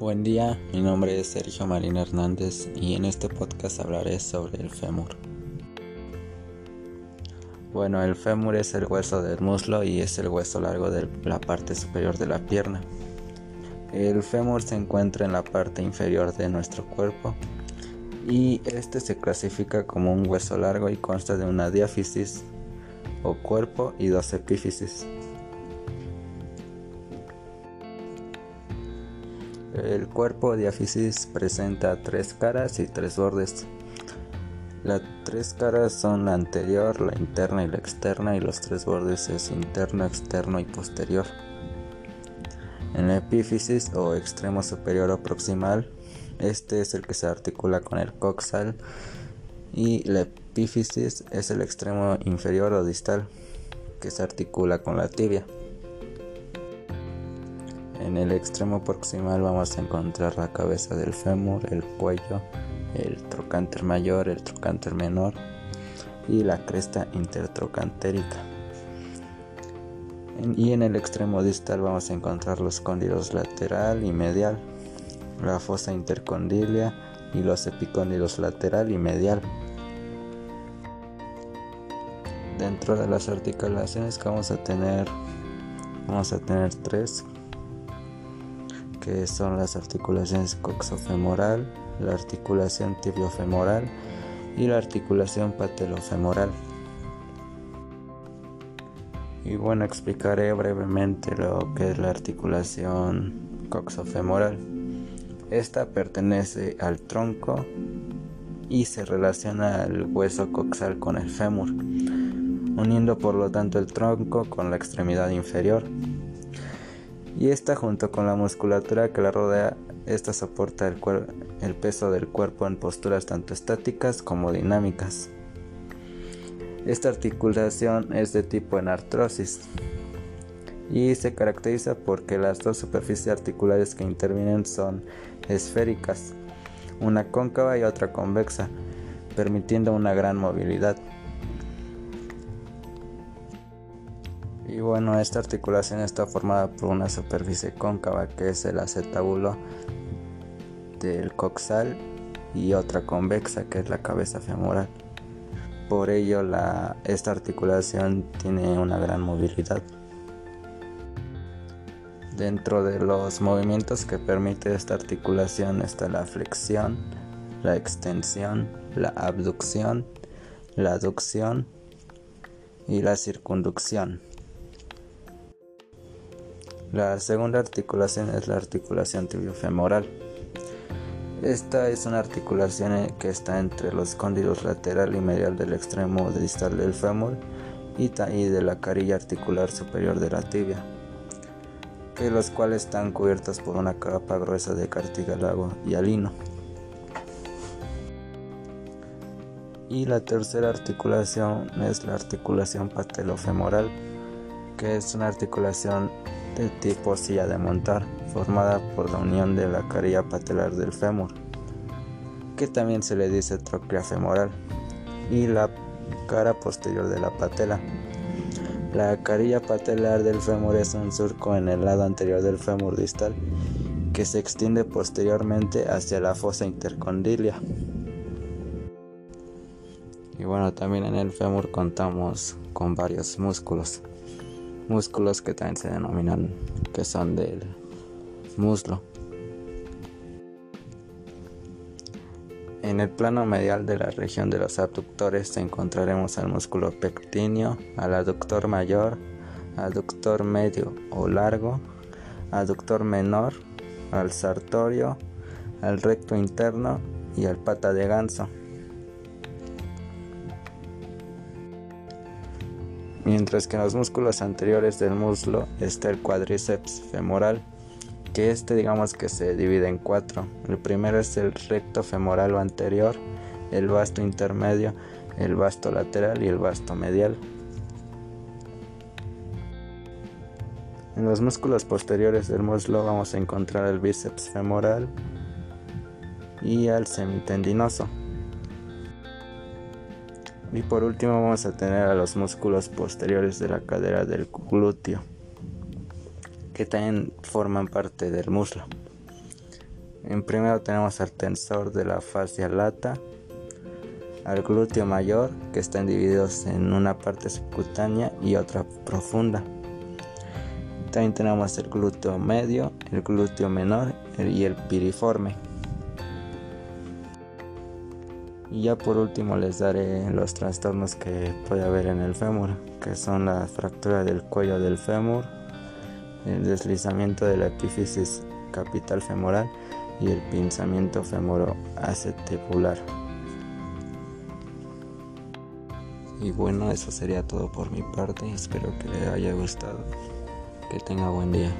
Buen día, mi nombre es Sergio Marín Hernández y en este podcast hablaré sobre el fémur. Bueno, el fémur es el hueso del muslo y es el hueso largo de la parte superior de la pierna. El fémur se encuentra en la parte inferior de nuestro cuerpo y este se clasifica como un hueso largo y consta de una diáfisis o cuerpo y dos epífisis. El cuerpo diáfisis presenta tres caras y tres bordes. Las tres caras son la anterior, la interna y la externa y los tres bordes es interno, externo y posterior. En la epífisis o extremo superior o proximal, este es el que se articula con el coxal y la epífisis es el extremo inferior o distal que se articula con la tibia. En el extremo proximal vamos a encontrar la cabeza del fémur, el cuello, el trocánter mayor, el trocánter menor y la cresta intertrocantérica. Y en el extremo distal vamos a encontrar los cóndilos lateral y medial, la fosa intercondilia y los epicóndilos lateral y medial. Dentro de las articulaciones que vamos a tener, vamos a tener tres que son las articulaciones coxofemoral, la articulación tibiofemoral y la articulación patelofemoral. Y bueno, explicaré brevemente lo que es la articulación coxofemoral. Esta pertenece al tronco y se relaciona al hueso coxal con el fémur, uniendo por lo tanto el tronco con la extremidad inferior y esta junto con la musculatura que la rodea, esta soporta el, peso del cuerpo en posturas tanto estáticas como dinámicas. Esta articulación es de tipo en artrosis y se caracteriza porque las dos superficies articulares que intervienen son esféricas, una cóncava y otra convexa, permitiendo una gran movilidad. Y bueno, esta articulación está formada por una superficie cóncava que es el acetábulo del coxal y otra convexa que es la cabeza femoral. Por ello, esta articulación tiene una gran movilidad. Dentro de los movimientos que permite esta articulación está la flexión, la extensión, la abducción, la aducción y la circunducción. La segunda articulación es la articulación tibiofemoral. Esta es una articulación que está entre los cóndilos lateral y medial del extremo distal del fémur y de la carilla articular superior de la tibia, que los cuales están cubiertos por una capa gruesa de cartílago y alino. Y la tercera articulación es la articulación patelofemoral, que es una articulación de tipo silla de montar, formada por la unión de la carilla patelar del fémur, que también se le dice troclea femoral, y la cara posterior de la patela. La carilla patelar del fémur es un surco en el lado anterior del fémur distal que se extiende posteriormente hacia la fosa intercondilia. Y bueno, también en el fémur contamos con varios músculos músculos que también se denominan que son del muslo. En el plano medial de la región de los abductores encontraremos al músculo pectíneo, al aductor mayor, aductor medio o largo, aductor menor, al sartorio, al recto interno y al pata de ganso. Mientras que en los músculos anteriores del muslo está el cuádriceps femoral, que este digamos que se divide en cuatro. El primero es el recto femoral o anterior, el vasto intermedio, el vasto lateral y el vasto medial. En los músculos posteriores del muslo vamos a encontrar el bíceps femoral y al semitendinoso. Y por último vamos a tener a los músculos posteriores de la cadera del glúteo, que también forman parte del muslo. En primero tenemos al tensor de la fascia lata, al glúteo mayor, que están divididos en una parte subcutánea y otra profunda. También tenemos el glúteo medio, el glúteo menor y el piriforme. Y ya por último les daré los trastornos que puede haber en el fémur, que son la fractura del cuello del fémur, el deslizamiento de la epífisis capital femoral y el pinzamiento femoroacetibular. Y bueno, eso sería todo por mi parte. Espero que les haya gustado. Que tenga buen día.